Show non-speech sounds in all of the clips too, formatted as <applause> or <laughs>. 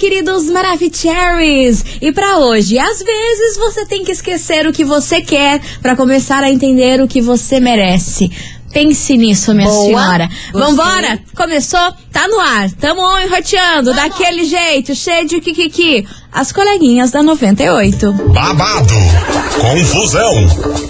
queridos Maravicheries! E para hoje, às vezes você tem que esquecer o que você quer para começar a entender o que você merece. Pense nisso, minha Boa. senhora. Gostei. Vambora? Começou? Tá no ar. Tamo enroteando, daquele jeito, cheio de kikiki. As coleguinhas da 98. babado, confusão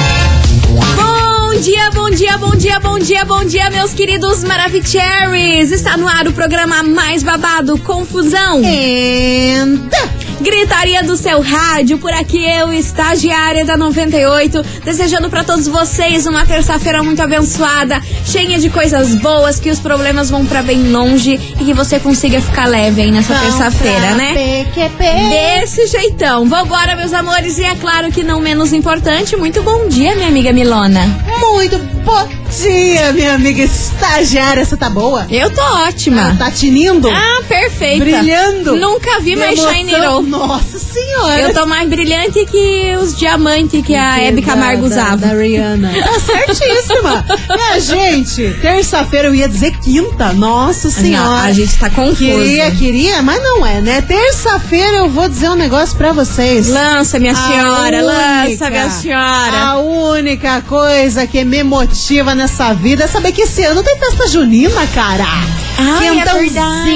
Bom dia, bom dia, bom dia, bom dia, meus queridos Maravicheries! Está no ar o programa mais babado, Confusão. Eita! Gritaria do seu rádio, por aqui eu, estagiária da 98, desejando pra todos vocês uma terça-feira muito abençoada, cheia de coisas boas, que os problemas vão pra bem longe e que você consiga ficar leve aí nessa terça-feira, né? PQP. Desse jeitão. Vambora, meus amores, e é claro que não menos importante, muito bom dia, minha amiga Milona. Muito bom dia, minha amiga estagiária. Você tá boa? Eu tô ótima. Tá tinindo? Ah, perfeita. Brilhando. Nunca vi mais roll. Nossa senhora. Eu tô mais brilhante que os diamantes que a Hebe Camargo usava. Da Rihanna. Tá certíssima. é, gente, terça-feira eu ia dizer quinta. Nossa senhora. Não, a gente tá confuso. Queria, queria, mas não é, né? Terça-feira eu vou dizer um negócio pra vocês. Lança, minha A senhora, lança, única- minha senhora. A única coisa que me motiva nessa vida é saber que esse ano tem festa junina, cara. Ai, é Quentãozinho, verdade,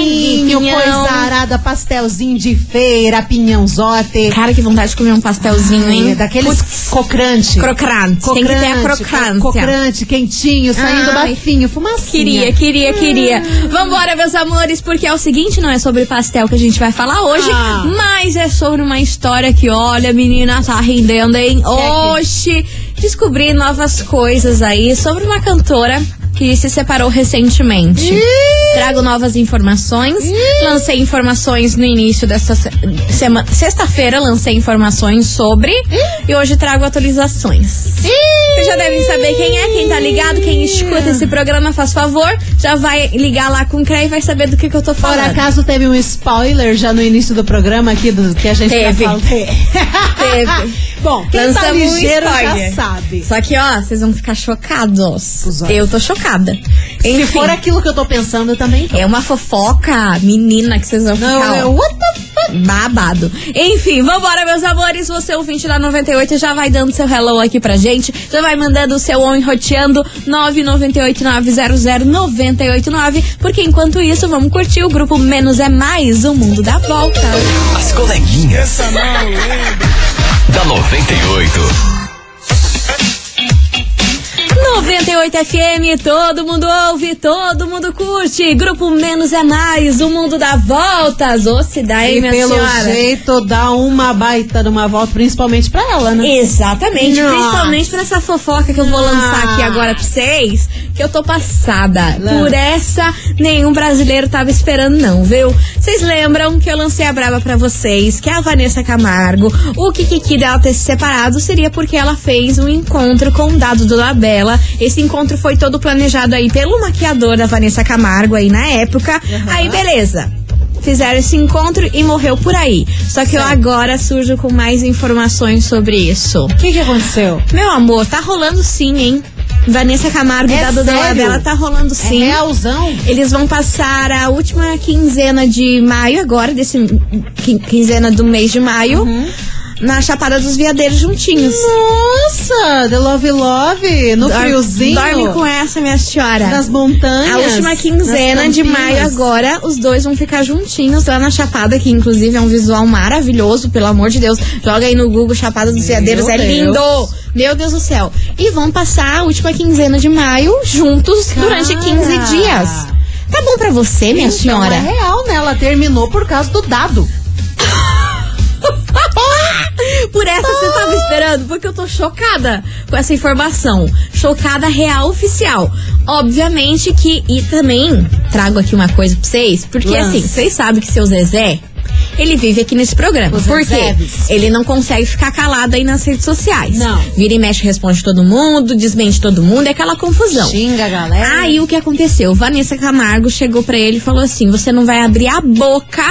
pinhão. coisa arada, pastelzinho de feira, pinhãozote. Cara, que vontade de comer um pastelzinho, hein? Ai, daqueles Putz, crocante. crocante. Tem que ter a crocância. Crocante, quentinho, saindo Ai. bafinho, fumacinha. Queria, queria, queria. Vambora, meus amores, porque é o seguinte, não é sobre pastel que a gente vai falar hoje, Ah. mas é sobre uma história que, olha, menina, tá rendendo, hein? Oxi, descobri novas coisas aí sobre uma cantora que se separou recentemente. Trago novas informações. Lancei informações no início desta se- semana. Sexta-feira lancei informações sobre. E hoje trago atualizações. Vocês já devem saber quem é, quem tá ligado, quem escuta esse programa, faz favor. Já vai ligar lá com o CREA e vai saber do que, que eu tô Por falando. acaso teve um spoiler já no início do programa aqui do que a gente Teve. tá? Teve. <laughs> Bom, quem tá Lançamos um ligeiro já sabe. Só que, ó, vocês vão ficar chocados. Eu tô chocada. Se Enfim, for aquilo que eu tô pensando, eu também tô. é uma fofoca, menina, que vocês vão Não, ficar. é ó, what the fuck? Babado. Enfim, vambora, meus amores. Você, ouvinte da 98, já vai dando seu hello aqui pra gente. Já vai mandando o seu on roteando 998-900-989. Porque enquanto isso, vamos curtir o grupo Menos é Mais, o mundo dá volta. As coleguinhas. Da 98. 98 FM, todo mundo ouve, todo mundo curte. Grupo Menos é Mais, o mundo dá voltas. Ô, se dá, hein, E minha pelo senhora? jeito dá uma baita de uma volta, principalmente pra ela, né? Exatamente, Nossa. principalmente pra essa fofoca que eu vou lançar aqui agora pra vocês, que eu tô passada. Lança. Por essa, nenhum brasileiro tava esperando não, viu? Vocês lembram que eu lancei a braba pra vocês, que a Vanessa Camargo, o Kikiki dela ter se separado seria porque ela fez um encontro com o Dado do Esse encontro foi todo planejado aí pelo maquiador da Vanessa Camargo aí na época. Aí, beleza fizeram esse encontro e morreu por aí. Só que eu agora surjo com mais informações sobre isso. O que que aconteceu? Meu amor, tá rolando sim, hein? Vanessa Camargo É e Dado sério? Dolabella tá rolando sim. É realzão? Eles vão passar a última quinzena de maio agora, desse quin- quinzena do mês de maio, Uhum. Na Chapada dos Veadeiros juntinhos. Nossa, The Love Love, no Dor- friozinho. Dorme com essa, minha senhora. nas montanhas. A última quinzena de maio agora, os dois vão ficar juntinhos lá na Chapada, que inclusive é um visual maravilhoso, pelo amor de Deus. Joga aí no Google Chapada dos Veadeiros, é Deus. lindo! Meu Deus do céu. E vão passar a última quinzena de maio juntos durante Cara. 15 dias. Tá bom pra você, minha Então, senhora? É real, né? Ela terminou por causa do dado. Por essa você tava esperando? Porque eu tô chocada com essa informação. Chocada real oficial. Obviamente que. E também trago aqui uma coisa pra vocês. Porque Lance. assim, vocês sabem que seu Zezé. Ele vive aqui nesse programa. Os Por quê? Ele não consegue ficar calado aí nas redes sociais. Não. Vira e mexe, responde todo mundo, desmente todo mundo, é aquela confusão. Xinga a galera. Aí o que aconteceu? Vanessa Camargo chegou pra ele e falou assim: "Você não vai abrir a boca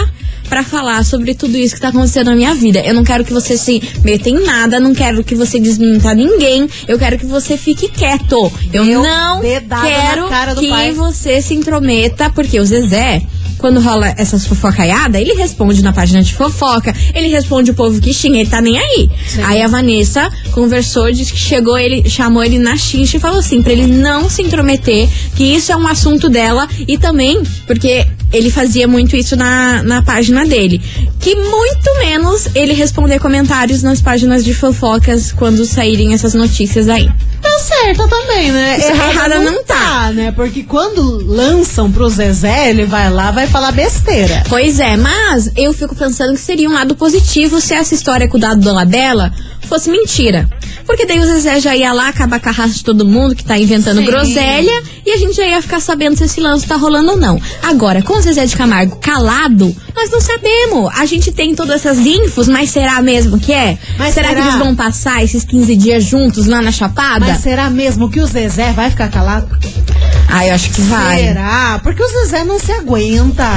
pra falar sobre tudo isso que tá acontecendo na minha vida. Eu não quero que você se meta em nada, não quero que você desminta ninguém. Eu quero que você fique quieto. Eu Deu não quero cara do que pai. você se intrometa, porque o Zezé quando rola essas fofocaiadas, ele responde na página de fofoca, ele responde o povo que xinga, ele tá nem aí. Aí a Vanessa conversou, disse que chegou, ele chamou ele na xincha e falou assim, pra ele não se intrometer, que isso é um assunto dela e também, porque ele fazia muito isso na, na página dele, que muito menos ele responder comentários nas páginas de fofocas quando saírem essas notícias aí. Tá certa também, né? Isso errada não tá, né? Porque quando lançam pro Zezé, ele vai lá, vai falar besteira. Pois é, mas eu fico pensando que seria um lado positivo se essa história com o dado do Labela fosse mentira. Porque daí o Zezé já ia lá acabar com a raça de todo mundo que tá inventando Sim. groselha e a gente já ia ficar sabendo se esse lance tá rolando ou não. Agora, com o Zezé de Camargo calado, nós não sabemos. A gente tem todas essas infos, mas será mesmo que é? Mas será, será? que eles vão passar esses 15 dias juntos lá na Chapada? Mas será mesmo que o Zezé vai ficar calado? Ah, eu acho que vai. Será? Porque o Zezé não se aguenta.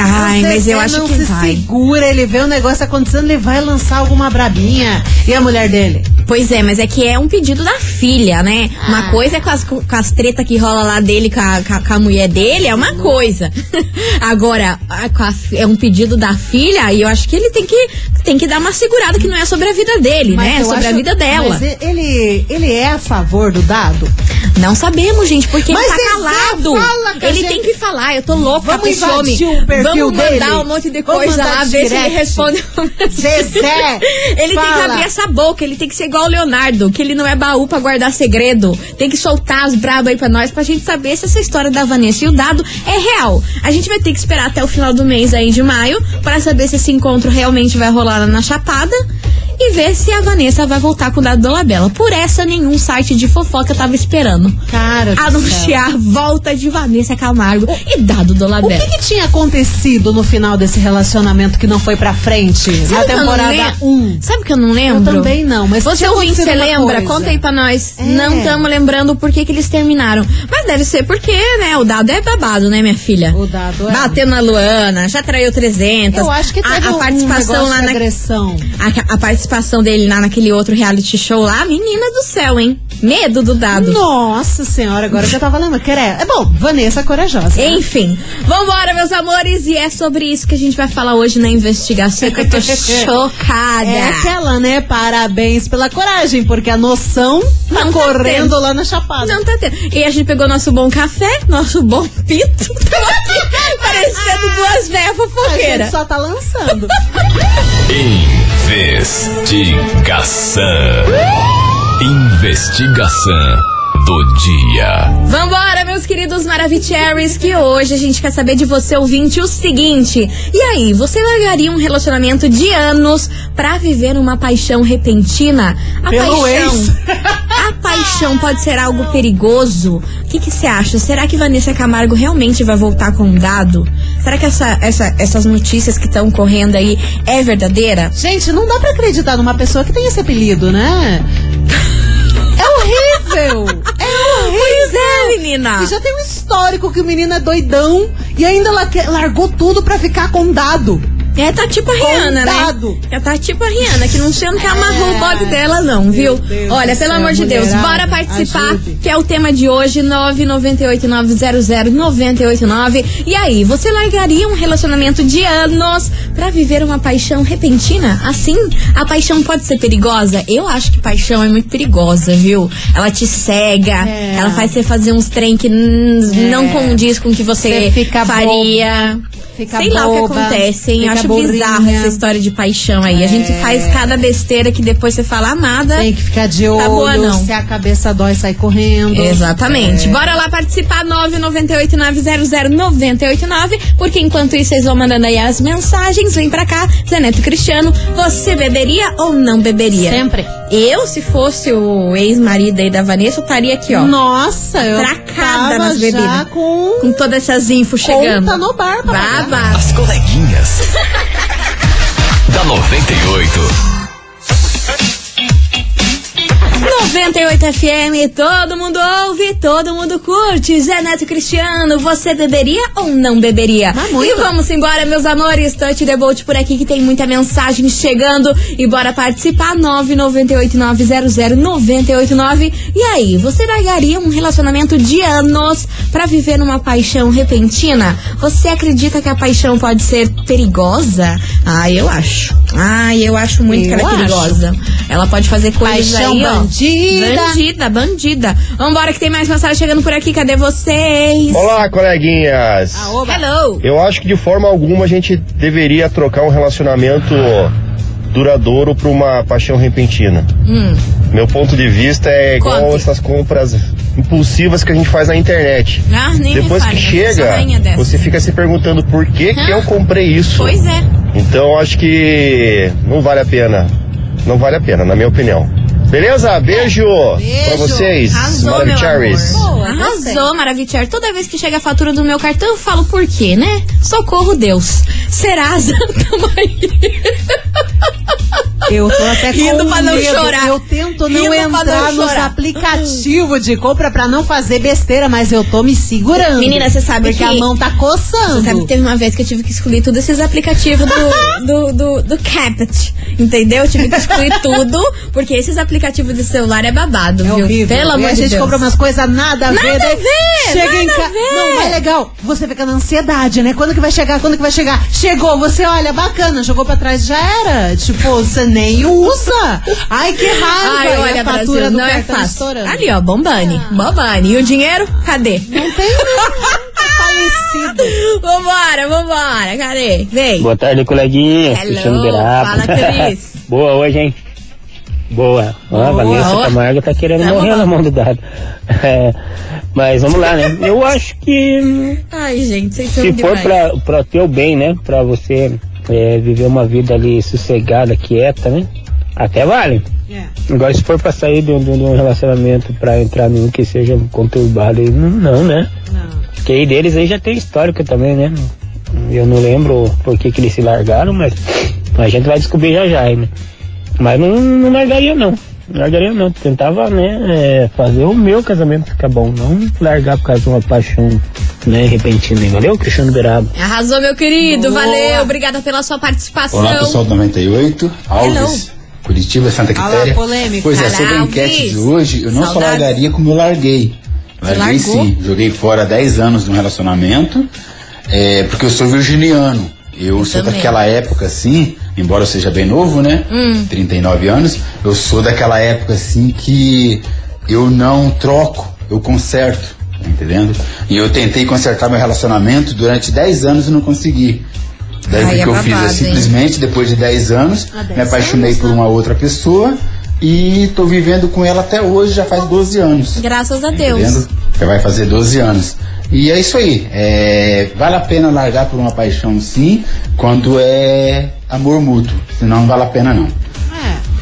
Ai, mas eu acho não que se vai. segura, ele vê o negócio acontecendo, ele vai lançar alguma brabinha. E a mulher dele? Pois é, mas é que é um pedido da filha, né? Uma coisa é com as, com as tretas que rola lá dele com a, com a- a mulher dele, é uma coisa. <laughs> Agora, a- a é um pedido da filha e eu acho que ele tem que, tem que dar uma segurada que não é sobre a vida dele, né? É sobre a acho- vida dela. Mas ele, ele é a favor do dado? Não sabemos, gente, porque Mas ele tá calado. fala ele gente. tem que falar, eu tô louca Vamos com esse invadir homem. o perfil Vamos mandar dele. um monte de coisa lá, ver se ele responde. Zezé, <laughs> Ele tem que fala. abrir essa boca, ele tem que ser igual o Leonardo, que ele não é baú pra guardar segredo. Tem que soltar as brabas aí pra nós, pra gente saber se essa história da Vanessa e o dado é real. A gente vai ter que esperar até o final do mês aí de maio, pra saber se esse encontro realmente vai rolar lá na Chapada. E ver se a Vanessa vai voltar com o dado do Labela. Por essa, nenhum site de fofoca tava esperando. Cara céu. Anunciar a volta de Vanessa Camargo e dado do O que, que tinha acontecido no final desse relacionamento que não foi pra frente? na Sabe não temporada lembro? 1. Sabe que eu não lembro? Eu também não, mas Você ouvinte, você lembra? coisa. Conta aí pra nós. É. Não estamos lembrando por que, que eles terminaram. Mas deve ser porque, né? O dado é babado, né, minha filha? O dado é. Bateu na Luana, já traiu 300. Eu acho que teve a, a um participação negócio lá na, agressão. a, a participação dele lá naquele outro reality show lá, menina do céu, hein? Medo do dado. Nossa senhora, agora que eu tava lembrando. Que era, é bom, Vanessa corajosa. né? Enfim, vambora, meus amores, e é sobre isso que a gente vai falar hoje na investigação, que eu tô <laughs> chocada. É aquela, né? Parabéns pela coragem, porque a noção tá Não tá correndo tendo. lá na Chapada. Não tá tendo. E a gente pegou nosso bom café, nosso bom pito. Aqui <laughs> parecendo duas velhas a gente fofoqueiras. só tá lançando. <laughs> Investigação. Investigação do dia. Vambora, meus queridos Maravicheries, que hoje a gente quer saber de você, ouvinte, o seguinte. E aí, você largaria um relacionamento de anos pra viver uma paixão repentina? A Pelo paixão. ex. A paixão pode ser algo perigoso? O que você acha? Será que Vanessa Camargo realmente vai voltar com um dado? Será que essa, essa- essas notícias que estão correndo aí é verdadeira? Gente, não dá pra acreditar numa pessoa que tem esse apelido, né? É horrível! É horrível! Pois é, menina. E já tem um histórico que o menino é doidão e ainda ela largou tudo pra ficar com dado. É, tá tipo a Rihanna, Condado. né? É, tá tipo a Rihanna, que não sei onde que amarrou o bode dela, não, viu? Deus Olha, pelo céu, amor de Deus, bora participar, ajude. que é o tema de hoje, 998-900-989. E aí, você largaria um relacionamento de anos pra viver uma paixão repentina? Assim, a paixão pode ser perigosa? Eu acho que paixão é muito perigosa, viu? Ela te cega, É. ela faz você fazer uns trem que hum, não condiz com o que você, Você fica faria. Fica Sei lá o que boba, acontece, hein? Eu acho bizarro essa história de paixão aí. A gente É. faz cada besteira que depois você fala amada. Tem que ficar de olho, Tá boa, não. se a cabeça dói, sai correndo. Exatamente. É. Bora lá participar, 998-900-989. Porque enquanto isso, vocês vão mandando aí as mensagens. Vem pra cá, Zé Neto Cristiano. Você beberia ou não beberia? Sempre. Eu, se fosse o ex-marido aí da Vanessa, eu estaria aqui, ó. Nossa, eu Tracada nas bebidas. com Com todas essas infos chegando. conta no bar pra pagar babado. As coleguinhas. <laughs> da 98. 98 FM, todo mundo ouve, todo mundo curte. Zé Neto Cristiano, você beberia ou não beberia? Mas muito. E vamos embora, meus amores. Touch the boat por aqui que tem muita mensagem chegando. E bora participar. 998900989. E aí, você largaria um relacionamento de anos pra viver numa paixão repentina? Você acredita que a paixão pode ser perigosa? Ah, eu acho. Ah, eu acho muito Eu que ela é perigosa. Ela pode fazer coisas Paixão aí, ó. bandida. Bandida, bandida. Vambora que tem mais mensagem chegando por aqui. Cadê vocês? Olá, coleguinhas. Ah. Hello. Eu acho que de forma alguma a gente deveria trocar um relacionamento duradouro por uma paixão repentina. Hum. Meu ponto de vista é igual Conte. essas compras impulsivas que a gente faz na internet. Ah, Depois fale, que chega, você fica se perguntando por que, que eu comprei isso. Pois é. Então acho que não vale a pena. Não vale a pena, na minha opinião. Beleza? Beijo, Beijo. pra vocês. Arrasou, gostei. Arrasou, Maravicher. Toda vez que chega a fatura do meu cartão, eu falo por quê, né? Socorro Deus. Serasa, <laughs> tamo aí. Eu tô até com pra não medo. chorar. Eu tento não entrar não nos aplicativos de compra pra não fazer besteira, mas eu tô me segurando. Menina, você sabe porque que- a mão tá coçando. Você sabe que teve uma vez que eu tive que excluir todos esses aplicativos do, <laughs> do, do, do Capit, entendeu? Eu tive que excluir tudo, porque esses aplicativos de celular é babado, É viu? horrível. Pelo amor a de gente Deus. compra umas coisas nada a Nada ver. a daí ver, Chega em nada a casa. Não, é legal. Você fica na ansiedade, né? Quando que vai chegar? Quando que vai chegar? Chegou, você olha, bacana, jogou pra trás, já era. Tipo, você nem usa. Ai, que raiva. Ai, olha, a fatura Brasil, do não é fácil. estourando. Ali, ó, Bombani. Bombani. E o dinheiro? Cadê? Não tem nem <laughs> tá falecido. vambora, vambora. Cadê? Vem. Boa tarde, coleguinha. Hello, fala, Cris. <laughs> Boa hoje, hein? Boa. Ó, a Boa. Vanessa Camargo tá querendo Tá morrer na mão do dado. <laughs> É, mas vamos lá, né? Eu acho que Ai, gente, vocês são se for demais. pra, pra teu bem, né? Pra você é, viver uma vida ali sossegada, quieta, né? Até vale. É. Agora, se for pra sair de um, de um relacionamento pra entrar num que seja conturbado, não, não, né? Não. Porque aí deles aí já tem histórico também, né? Eu não lembro por que, que eles se largaram, mas a gente vai descobrir já já, né? Mas não, não largaria não. Não largaria não. Tentava, né, é, fazer o meu casamento ficar bom, não largar por causa de uma paixão, né, repentina. Valeu, Cristiano Beraba? Arrasou, meu querido. Boa. Valeu. Obrigada pela sua participação. Olá pessoal do 98, Alves, Curitiba, Santa Quitéria. polêmica. Pois é, sobre a enquete de hoje, eu não só Saudades. largaria como eu larguei. Larguei largou? sim, joguei fora 10 anos de um relacionamento, é, porque eu sou virginiano. Eu, sou também. daquela época assim, embora eu seja bem novo, né? Hum. 39 anos, eu sou daquela época assim que eu não troco, eu conserto, tá entendendo? E eu tentei consertar meu relacionamento durante 10 anos e não consegui. Daí Ai, o que é eu fiz babado, hein? simplesmente, depois de 10 anos, Ah, 10 me apaixonei anos, por né? uma outra pessoa e tô vivendo com ela até hoje, já faz 12 anos. Graças a Tá Deus. entendendo? Já vai fazer 12 anos. E é isso aí. é, vale a pena largar por uma paixão sim, quando é amor mútuo. Senão não vale a pena não.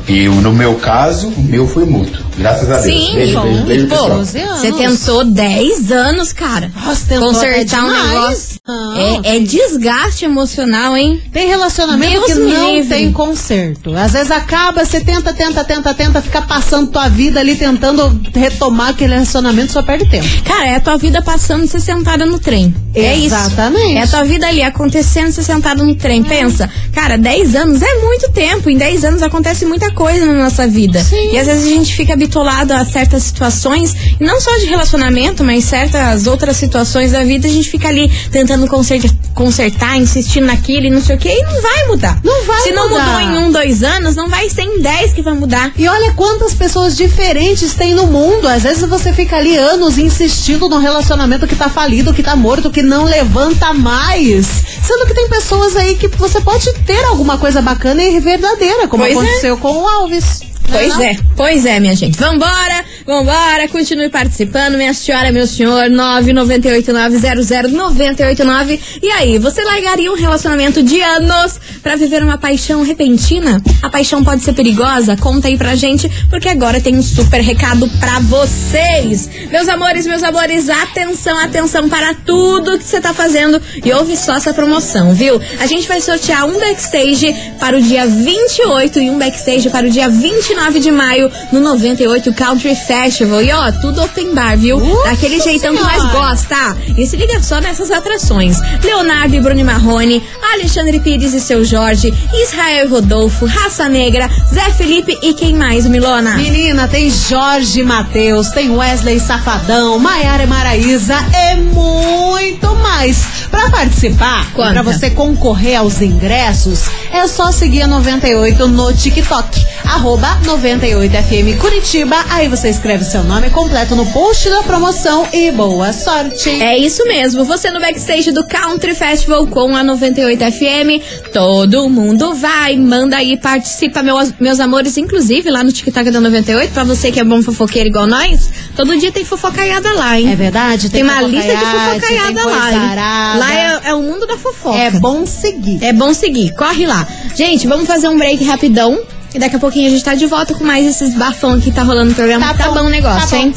E no meu caso, o meu foi mútuo. Graças a Deus. Sim, beijo, bom. beijo, beijo, Pô, pessoal. 12 anos. Você tentou 10 anos, cara. Nossa, tentou Consertar um negócio. Não, é, é desgaste emocional, hein? Tem relacionamento Deus que não livre. tem conserto. Às vezes acaba, você tenta, tenta, tenta, tenta, fica passando tua vida ali tentando retomar aquele relacionamento, só perde tempo. Cara, é a tua vida passando você sentada no trem. É isso. Exatamente. É a tua vida ali acontecendo você sentada no trem. Pensa, cara, 10 anos é muito tempo. Em 10 anos acontece muita coisa na nossa vida. Sim. E às vezes a gente fica habitolado a certas situações, e não só de relacionamento, mas certas outras situações da vida, a gente fica ali tentando consertar, consertar insistindo naquilo e não sei o que, e não vai mudar. Não vai Se não mudar. mudou em um, dois anos, não vai ser em 10 que vai mudar. E olha quantas pessoas diferentes tem no mundo. Às vezes você fica ali anos insistindo num relacionamento que tá falido, que tá morto, que não levanta mais. Sendo que tem pessoas aí que você pode ter alguma coisa bacana e verdadeira, como Pois é. aconteceu com o Alves. Pois é, pois é, minha gente. Vambora, vambora, continue participando, minha senhora, meu senhor, 998900989. E aí, você largaria um relacionamento de anos pra viver uma paixão repentina? A paixão pode ser perigosa? Conta aí pra gente, porque agora tem um super recado pra vocês. Meus amores, meus amores, atenção, atenção para tudo que você tá fazendo e ouve só essa promoção, viu? A gente vai sortear um backstage para o dia 28 e um backstage para o dia 29 de maio no 98 Country Festival. E ó, tudo open bar, viu? Daquele jeitão que nós Senhora! gosta. E se liga só nessas atrações: Leonardo e Bruno Marrone, Alexandre Pires e seu Jorge, Israel e Rodolfo, Raça Negra, Zé Felipe e quem mais, Milona? Menina, tem Jorge Matheus, tem Wesley Safadão, Maiara e Maraísa e muito mais. Pra participar, pra você concorrer aos ingressos, é só seguir a 98 no TikTok. Arroba 98FM Curitiba. Aí você escreve seu nome completo no post da promoção e boa sorte. É isso mesmo, você no backstage do Country Festival com a 98 FM. Todo mundo vai, manda aí, participa, meus, meus amores, inclusive lá no TikTok da 98, pra você que é bom fofoqueiro igual nós. Todo dia tem fofocaiada lá, hein? É verdade? Tem, uma lista de fofocaiada tem lá. hein? Lá é, é o mundo da fofoca. É bom seguir. É bom seguir, corre lá. Gente, vamos fazer um break rapidão. E daqui a pouquinho a gente tá de volta com mais esses bafão que tá rolando no programa. Tá Tá, bom, bom o negócio, tá bom. hein?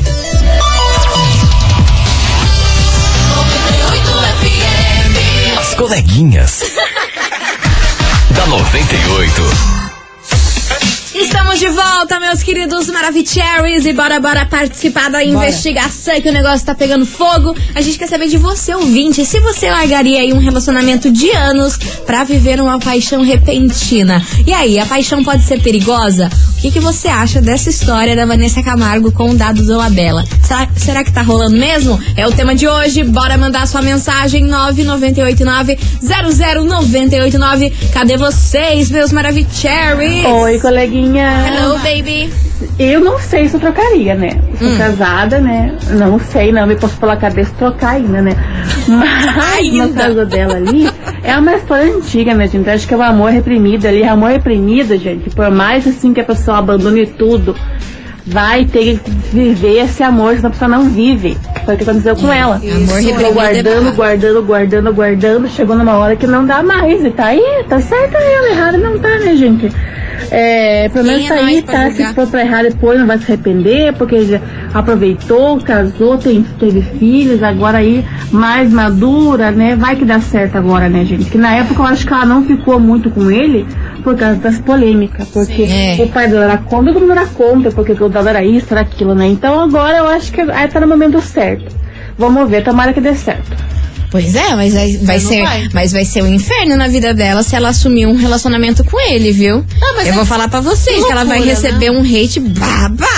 As coleguinhas. <laughs> da 98. Estamos de volta, meus queridos Maravicheries, e bora, bora participar da investigação que o negócio tá pegando fogo. A gente quer saber de você, ouvinte, se você largaria aí um relacionamento de anos pra viver uma paixão repentina. E aí, a paixão pode ser perigosa? O que, que você acha dessa história da Vanessa Camargo com o Dado Dolabella? Será, será que tá rolando mesmo? É o tema de hoje. Bora mandar sua mensagem 9989-00989. Cadê vocês, meus Maravicheries? Oi, coleguinha. Hello, baby. Eu não sei se eu trocaria, né? Sou Hum. casada, né? Não sei, não me posso pela cabeça trocar ainda, né? <laughs> Mas Ainda. no caso dela ali, é uma história antiga, minha gente. Eu acho que é o amor reprimido ali. Amor reprimido, gente. Por mais assim que a pessoa abandone tudo, vai ter que viver esse amor, senão a pessoa não vive. Foi o que aconteceu com ela. Amor Ficou é guardando, guardando, guardando, guardando. Chegou numa hora que não dá mais. E tá aí, tá certo ela, errado não tá, né, gente? É, pelo menos é tá aí, tá? Se for pra errar depois, não vai se arrepender, porque já aproveitou, casou, tem, teve filhos, agora aí mais madura, né? Vai que dá certo agora, né, gente? Que na época eu acho que ela não ficou muito com ele por causa das polêmicas, porque É. o pai dela era contra, todo mundo era contra, porque o dela era isso, era aquilo, né? Então agora eu acho que aí tá no momento certo. Vamos ver, tomara que dê certo. Pois é, mas vai, vai ser, vai. mas vai ser um inferno na vida dela se ela assumir um relacionamento com ele, viu? Ah, mas Eu é- vou falar pra vocês que que ela vai receber um hate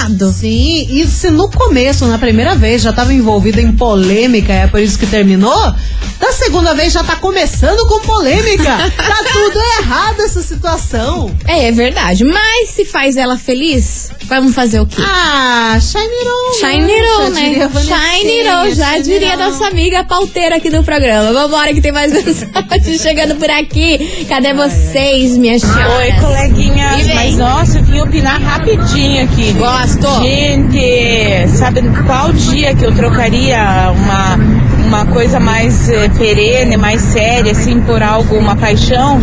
babado. Sim, e se no começo, na primeira vez, já tava envolvida em polêmica, é por isso que terminou, da segunda vez já tá começando com polêmica. <laughs> tá tudo errado essa situação. É, é verdade. Mas se faz ela feliz, vamos fazer o quê? Ah, shine it on. Shine it on, Já né? diria a Vanessinha, Shine it on, já diria nossa amiga pauteira aqui do programa. Vambora que tem mais <laughs> mensagem chegando por aqui. Cadê vocês, minhas senhoras? Oi, coleguinhas. Mas nossa, vim opinar rapidinho aqui. Gosto. Gente, sabe qual dia que eu trocaria uma, uma coisa mais eh, perene, mais séria, assim, por algo, uma paixão?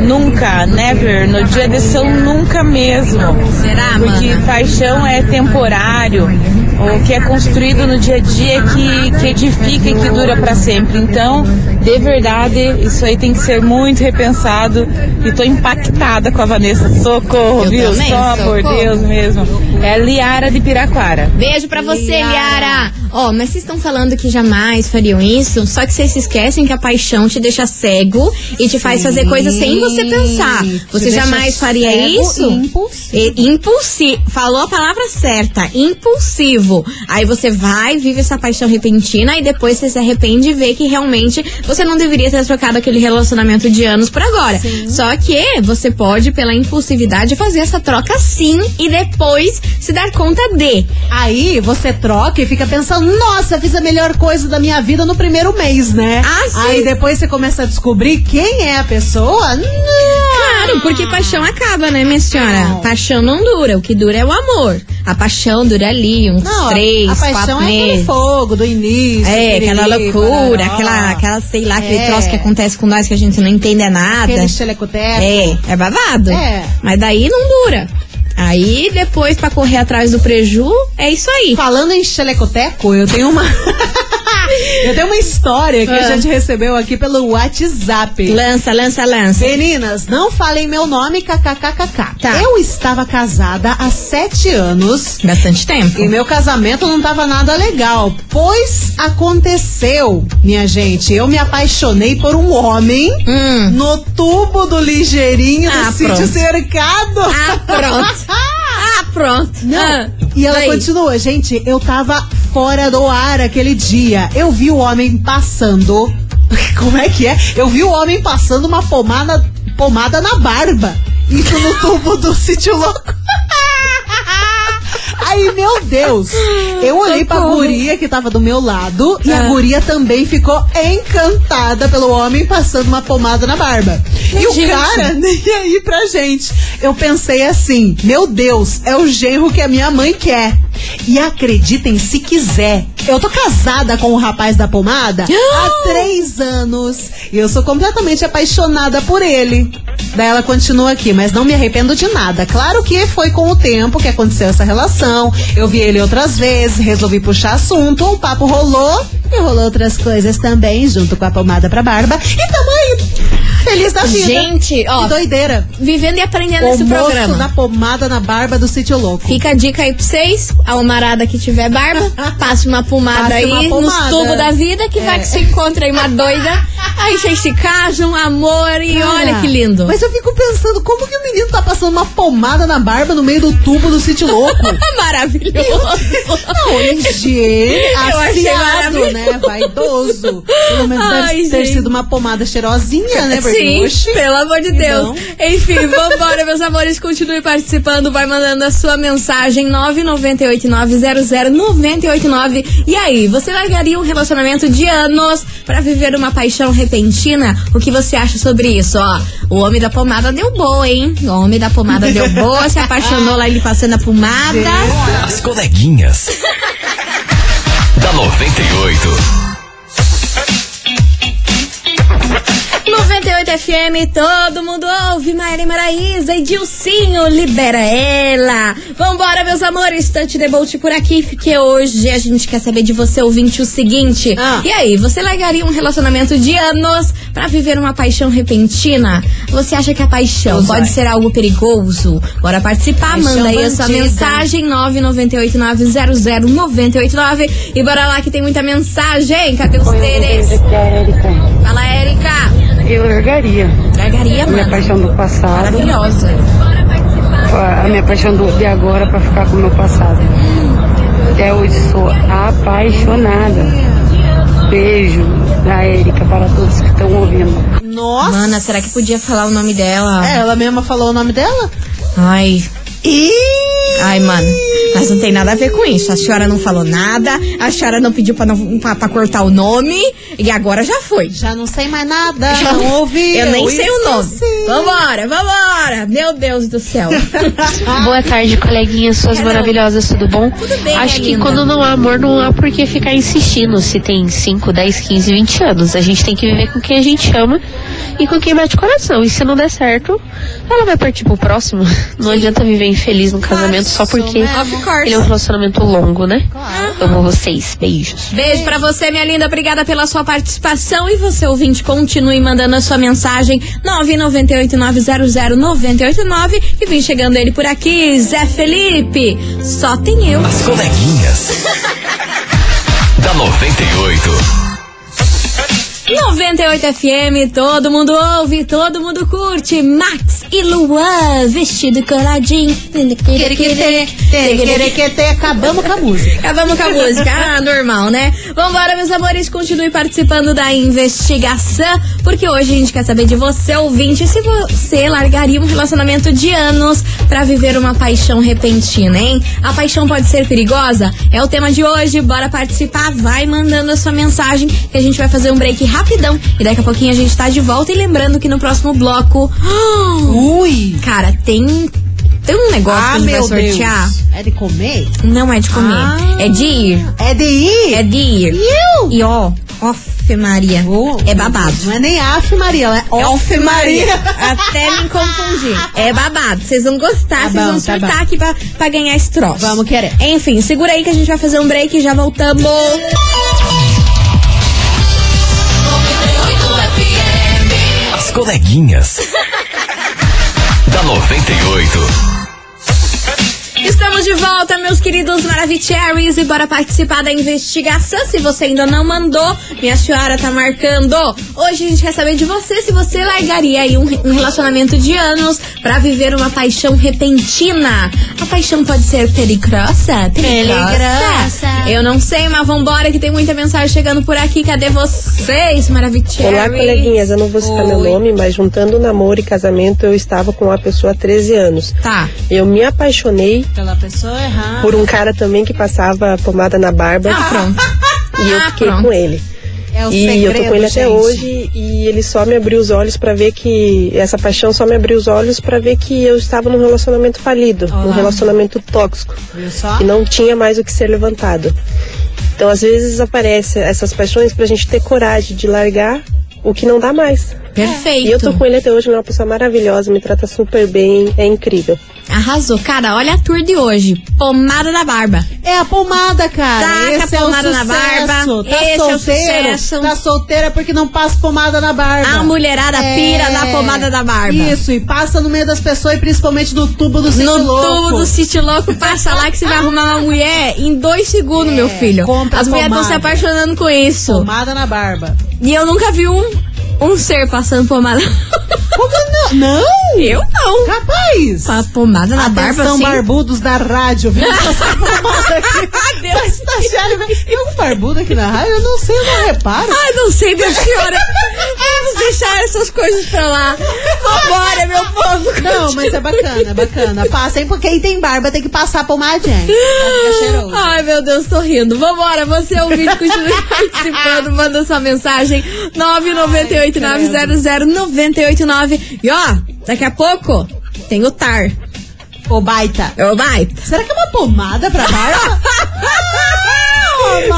Nunca, never. No dia de São, nunca mesmo. Será, Porque paixão é temporário. O que é construído no dia a dia é que, que edifica e que dura para sempre. Então, de verdade, isso aí tem que ser muito repensado. E tô impactada com a Vanessa. Socorro, Eu viu? Só por socorro. Deus mesmo. É a Liara de Piraquara. Beijo pra você, Liara. Liara. Ó, mas vocês estão falando que jamais fariam isso, só que vocês se esquecem que a paixão te deixa cego e te faz fazer coisas sem você pensar. Você jamais faria cego isso? e impulsivo. E- impulsivo. Falou a palavra certa, impulsivo. Aí você vai, vive essa paixão repentina e depois você se arrepende e vê que realmente você não deveria ter trocado aquele relacionamento de anos por agora. Só que você pode, pela impulsividade, fazer essa troca sim e depois se dar conta de. Aí você troca e fica pensando, nossa, fiz a melhor coisa da minha vida no primeiro mês, né? Ah, sim. Aí depois você começa a descobrir quem é a pessoa. Não, Claro, porque paixão acaba, né, minha senhora? Não. Paixão não dura, o que dura é o amor. A paixão dura ali uns Não, três, a paixão quatro é aquele meses. fogo do início. É, aquela piriri, loucura, parará. aquela, aquela, sei lá, aquele É. troço que acontece com nós que a gente não entende nada. Aquele xelecoteco. É, é babado. É. Mas daí não dura. Aí depois, pra correr atrás do preju, é isso aí. Falando em xelecoteco, eu tenho uma. <laughs> eu tenho uma história que Ah. a gente recebeu aqui pelo WhatsApp. Lança, lança, lança. Meninas, não falem meu nome, kkkk. Tá. Eu estava casada há sete anos. Bastante tempo. E meu casamento não tava nada legal, pois aconteceu, minha gente, eu me apaixonei por um homem Hum. no tubo do ligeirinho Ah, do sítio pronto. cercado. Ah, pronto. <laughs> Ah, pronto. Não. Ah, E ela daí? continua, gente, eu tava fora do ar aquele dia. Eu vi o homem passando. <laughs> Como é que é? Eu vi o homem passando uma pomada, pomada na barba. Isso no tubo do <laughs> sítio louco. <laughs> Aí, meu Deus, eu olhei pra guria que tava do meu lado e a Ah. guria também ficou encantada pelo homem passando uma pomada na barba. E o Gente. cara nem aí pra gente. Eu pensei assim, meu Deus, é o genro que a minha mãe quer. E acreditem se quiser, eu tô casada com o rapaz da pomada <gasps> há três anos. E eu sou completamente apaixonada por ele. Daí ela continua aqui, mas não me arrependo de nada. Claro que foi com o tempo que aconteceu essa relação. Eu vi ele outras vezes, resolvi puxar assunto, o papo rolou e rolou outras coisas também, junto com a pomada pra barba. E tamo aí, feliz da vida. Gente, ó, Que doideira. vivendo e aprendendo O nesse moço programa. da pomada na barba do sítio louco. Fica a dica aí pra vocês, a marada que tiver barba, <laughs> passe uma pomada Passe aí uma nos pomada. tubos da vida, que vai É. que se encontra aí uma doida. Aí vocês se casam, amor, e Cara, olha que lindo. Mas eu fico pensando, como que o menino tá passando uma pomada na barba no meio do tubo do sítio louco? <laughs> Maravilhoso. Não, higiene, achei aciado, maravilhoso. né? Vaidoso. Pelo menos Ai, deve ter gente. sido uma pomada cheirosinha, né? Porque, Sim, oxi, pelo amor de Então. Deus. Enfim, <laughs> vambora, meus amores. Continue participando. Vai mandando a sua mensagem 998900989. E aí, você largaria um relacionamento de anos pra viver uma paixão repentina? O que você acha sobre isso? Ó, o homem da pomada deu boa, hein? O homem da pomada deu boa, se apaixonou lá ele passando a pomada. As coleguinhas. <laughs> da 98. 98 FM, todo mundo ouve, Maíra Maraíza e Dilcinho, libera ela. Vambora, meus amores, Tante Debolt por aqui, porque hoje a gente quer saber de você, ouvinte, o seguinte. Ah. E aí, você largaria um relacionamento de anos pra viver uma paixão repentina? Você acha que a paixão pode vai. ser algo perigoso? Bora participar, Paixão manda aí a sua mensagem 998900989 e bora lá que tem muita mensagem. Cadê os? Aqui é a Erika. Fala, Érica. Eu largaria Largaria, a minha mano. paixão do passado, Maravilhosa. a minha paixão do, de agora pra ficar com o meu passado. Até hoje sou apaixonada. Beijo da Erika para todos que estão ouvindo. Nossa. Mana, será que podia falar o nome dela? É, ela mesma falou o nome dela? Ai, Ih! Ai, mano. Mas não tem nada a ver com isso. A senhora não falou nada, a senhora não pediu pra, não, pra, pra cortar o nome e agora já foi. Já não sei mais nada, não <laughs> ouvi. Eu nem sei o nome. Vambora, vambora. Meu Deus do céu. <laughs> Boa tarde, coleguinhas, suas Hello. maravilhosas, tudo bom? Tudo bem, Acho que linda. quando não há amor, não há por que ficar insistindo se tem 5, 10, 15, 20 anos. A gente tem que viver com quem a gente ama e com quem bate coração. E se não der certo, ela vai partir pro próximo. <laughs> Não adianta viver infeliz no casamento só porque ele é um relacionamento longo, né? Amo vocês, beijos. Beijo pra você, minha linda. Obrigada pela sua participação. E você, ouvinte, continue mandando a sua mensagem 998-900-989. E vem chegando ele por aqui, Zé Felipe. Só tem eu. As coleguinhas. <laughs> da 98. 98 FM, todo mundo ouve, todo mundo curte. Max e Luan, vestido coladinho. Acabamos com a música. Acabamos com a música. Ah, normal, né? Vambora, meus amores, continue participando da investigação, porque hoje a gente quer saber de você, ouvinte, se você largaria um relacionamento de anos pra viver uma paixão repentina, hein? A paixão pode ser perigosa? É o tema de hoje, bora participar, vai mandando a sua mensagem, que a gente vai fazer um break rapidão, e daqui a pouquinho a gente tá de volta, e lembrando que no próximo bloco, <gasps> Ui! Cara, tem. Tem um negócio Ah, que a gente vai meu Deus. sortear. É de comer? Não é de comer. Ah. É de ir. É de ir? É de ir. Eu? E ó, Ofe Maria. é babado. Não é nem Af Maria, ela é É Off Ofe Maria. <laughs> Até me confundir. É babado. Vocês vão gostar, Tá vocês bom, vão tá surtar bom. aqui pra, pra ganhar esse troço. Vamos querer. Enfim, segura aí que a gente vai fazer um break e já voltamos. As coleguinhas. Da 98. Estamos de volta, meus queridos Maravicheries, e bora participar da investigação. Se você ainda não mandou, minha senhora tá marcando. Hoje a gente quer saber de você se você largaria aí um, um relacionamento de anos pra viver uma paixão repentina. A paixão pode ser perigrosa? Perigrosa. Eu não sei, mas vambora que tem muita mensagem chegando por aqui. Cadê vocês, Maravicheries? Olá, coleguinhas. Eu não vou citar meu Oi. nome, mas juntando namoro e casamento, eu estava com uma pessoa há 13 anos. Tá. Eu me apaixonei Pela pessoa errada. por um cara também que passava pomada na barba. Ah, pronto. E eu fiquei com ele. É o e eu tô segredo, com ele até gente. hoje e ele só me abriu os olhos pra ver que essa paixão só me abriu os olhos pra ver que eu estava num relacionamento falido, num relacionamento tóxico e não tinha mais o que ser levantado. Então, às vezes aparecem essas paixões pra gente ter coragem de largar o que não dá mais. Perfeito. E eu tô com ele até hoje, ele é uma pessoa maravilhosa, me trata super bem, é incrível. Arrasou. Cara, olha a tour de hoje. Pomada da barba. É a pomada, cara. Taca Esse é pomada na sucesso. barba. Tá Esse é o sucesso. Tá solteira porque não passa pomada na barba. A mulherada pira da pomada da barba. Isso, e passa no meio das pessoas e principalmente no tubo do No louco. tubo do City Louco, passa lá que você vai arrumar uma mulher em dois segundos, meu filho. É, compra As mulheres estão se apaixonando com isso. Pomada na barba. E eu nunca vi um, um ser passando pomada. Como não? Não! Eu não. Capaz! Pa- pomada na barba, Atenção, assim. barbudos da rádio. Vem <laughs> passar pomada aqui. Deus. O estagiário Tem algum barbudo aqui na rádio? Eu não sei, eu não reparo. Ai, não sei, minha <laughs> senhora. Vamos deixar essas coisas pra lá. Vambora, meu povo. Não, mas é bacana, é bacana. Passem, porque quem tem barba tem que passar pomadinha. Ai, meu Deus, tô rindo. Vambora, você ouvinte, continue <laughs> participando, manda sua mensagem 998-900-989. E ó, daqui a pouco tem o TAR. Ô, baita. É o baita. Será que é uma pomada pra barba? <laughs>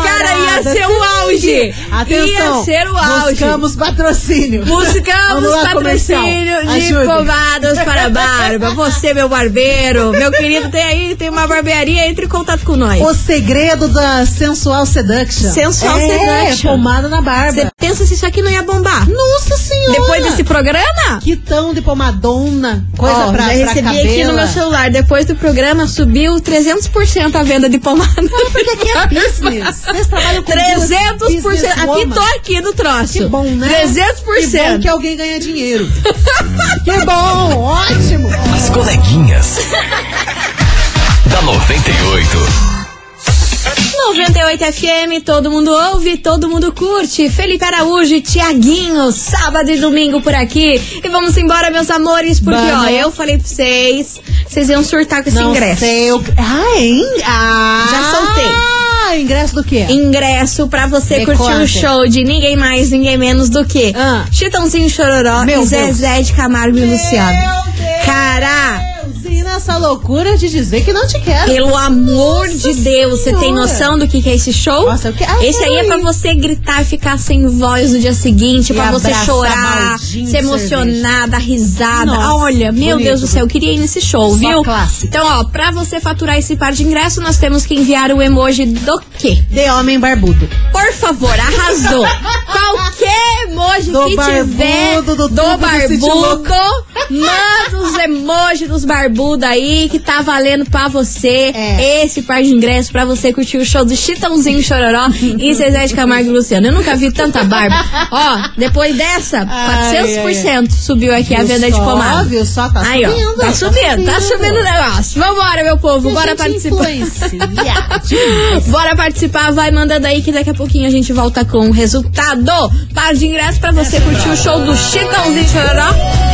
Cara, ia ser o auge. Atenção. Ia ser o auge. Buscamos patrocínio. Buscamos lá, comercial. patrocínio de Ajude. pomadas para a barba. Você, meu barbeiro. Meu querido, tem aí, tem uma barbearia, entre em contato com nós. O segredo da sensual seduction. Sensual é, seduction. pomada na barba. Você pensa se isso aqui não ia bombar? Nossa senhora. Depois desse programa? Que tão de pomadona. Coisa Ó, pra, já recebi aqui no meu celular. Depois do programa subiu 300% a venda de pomada. Porque aqui é <laughs> business. Vocês trabalham com 300%. Aqui businesswoman. tô aqui do troço. Que bom, né? 300%. Que bom que alguém ganha dinheiro. <laughs> que bom, ótimo. As coleguinhas. da 98. 98 FM, todo mundo ouve, todo mundo curte. Felipe Araújo e Tiaguinho, sábado e domingo por aqui. E vamos embora, meus amores, porque ó, eu falei pra vocês, vocês iam surtar com esse Não ingresso. sei o... Ah, hein? Ah, Já soltei. Ah, ingresso do quê? Ingresso pra você Me curtir conta. o show de ninguém mais, ninguém menos do que Ah. Chitãozinho Chororó Meu e Zezé de Camargo e Luciano. Cara, E nessa loucura de dizer que não te quero. Pelo amor de Deus, você tem Senhora. noção do que, que é esse show? Nossa, eu que- Ah, esse aí é pra você gritar e ficar sem voz no dia seguinte, pra você chorar, se emocionar, dar risada. Nossa, Olha, meu bonito, Deus do céu, eu queria ir nesse show, Só viu? clássico. Então, ó, pra você faturar esse par de ingresso, nós temos que enviar o emoji do quê? De homem barbudo. Por favor, arrasou. <laughs> Qualquer emoji Do que tiver barbudo, do do, do barbudo, manda os emojis dos barbudos aí que tá valendo pra você É. esse par de ingressos pra você curtir o show do Chitãozinho Chororó <laughs> e Zezé de Camargo e Luciano. Eu nunca vi tanta barba. <laughs> Ó, depois dessa, Ai, 400% subiu aqui a Viu venda de só, pomada. viu só? Tá aí, subindo, ó, tá tá subindo, tá subindo. subindo o negócio. Vambora, meu povo, bora participar. <laughs> Bora participar, vai mandando aí que daqui a pouquinho a gente volta com o resultado. Par de ingresso pra você curtir o show do Chitãozinho Chororó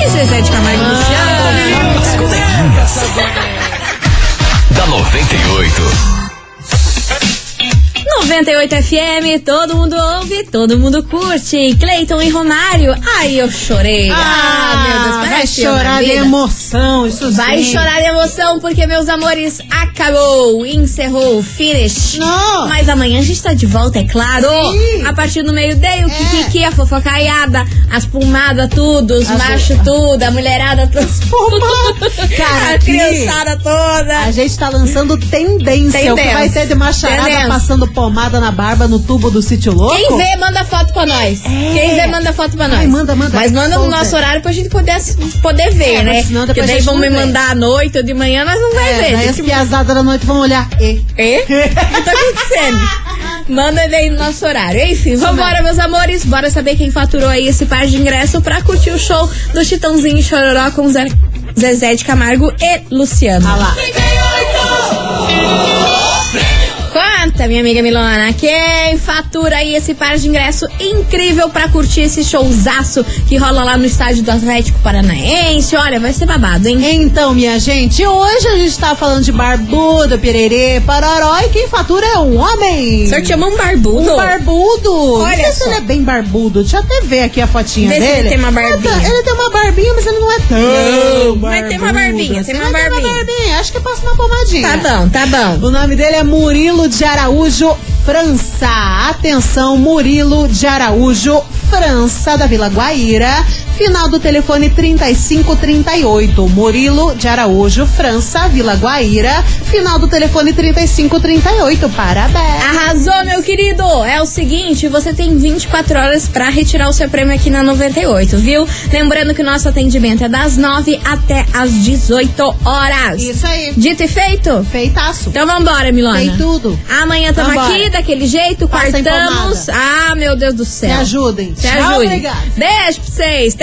e Zezé de Camargo e Luciano. As coleguinhas. Da 98. 98 FM, todo mundo ouve, todo mundo curte. Cleiton e Romário, ai eu chorei. Ah, meu Deus, vai chorar de emoção, isso Vai sim. chorar de emoção porque, meus amores, acabou, encerrou, finish. Não. Mas amanhã a gente tá de volta, é claro. Sim. É. A partir do meio-dia, o Kikiki, a fofocaiada, as pumadas, tudo, os As- machos tudo, a mulherada tudo. Cara, a aqui- criançada toda. A gente tá lançando tendência. O que Tendência. vai ter de macharada Tendência. passando pomada na barba no tubo do sítio louco? Quem vê, manda foto pra nós. Quem vê, manda foto pra nós. É. Ai, manda, manda. Mas manda no nosso horário pra gente poder, poder ver, É, né? senão Porque depois a daí vão me mandar à noite ou de manhã, nós não vai É, ver. daí Tem as piazadas da noite vão olhar. E. E? O que tá acontecendo? Manda ele aí no nosso horário. Enfim, vambora, meus amores. Bora saber quem faturou aí esse par de ingresso pra curtir o show do Chitãozinho e Chororó com Zé- Zezé de Camargo e Luciano. Ah lá. Conta, minha amiga Milona, quem fatura aí esse par de ingresso incrível pra curtir esse showzaço que rola lá no estádio do Atlético Paranaense? Olha, vai ser babado, hein? Então, minha gente, hoje a gente tá falando de barbudo, pirerê, pararó e quem fatura é um homem. O senhor chama um barbudo? Um barbudo. Olha não sei se só. ele é bem barbudo. Deixa eu até ver aqui a fotinha Vê se dele. ele tem uma barbinha. Ele tem uma barbinha, mas ele não é tão Não, mas tem uma barbudo barbinha, tem uma Mas barbinha. Acho que passa uma pomadinha. Tá bom, tá bom. O nome dele é Murilo de Araújo França. Atenção, Murilo de Araújo França, da Vila Guaíra. Final do telefone 3538. Murilo de Araújo França, Vila Guaíra. Final do telefone 3538. Parabéns. Arrasou, meu querido! É o seguinte, você tem 24 horas pra retirar o seu prêmio aqui na 98, viu? Lembrando que o nosso atendimento é das 9 até as 18 horas. Isso aí. Dito e feito? Feitaço. Então vambora, Milona. Tem tudo. Amanhã tamo Vambora. aqui, daquele jeito, Passa quartamos. Ah, meu Deus do céu. Me ajudem. Se Tchau, ajudem. obrigada. Beijo pra vocês,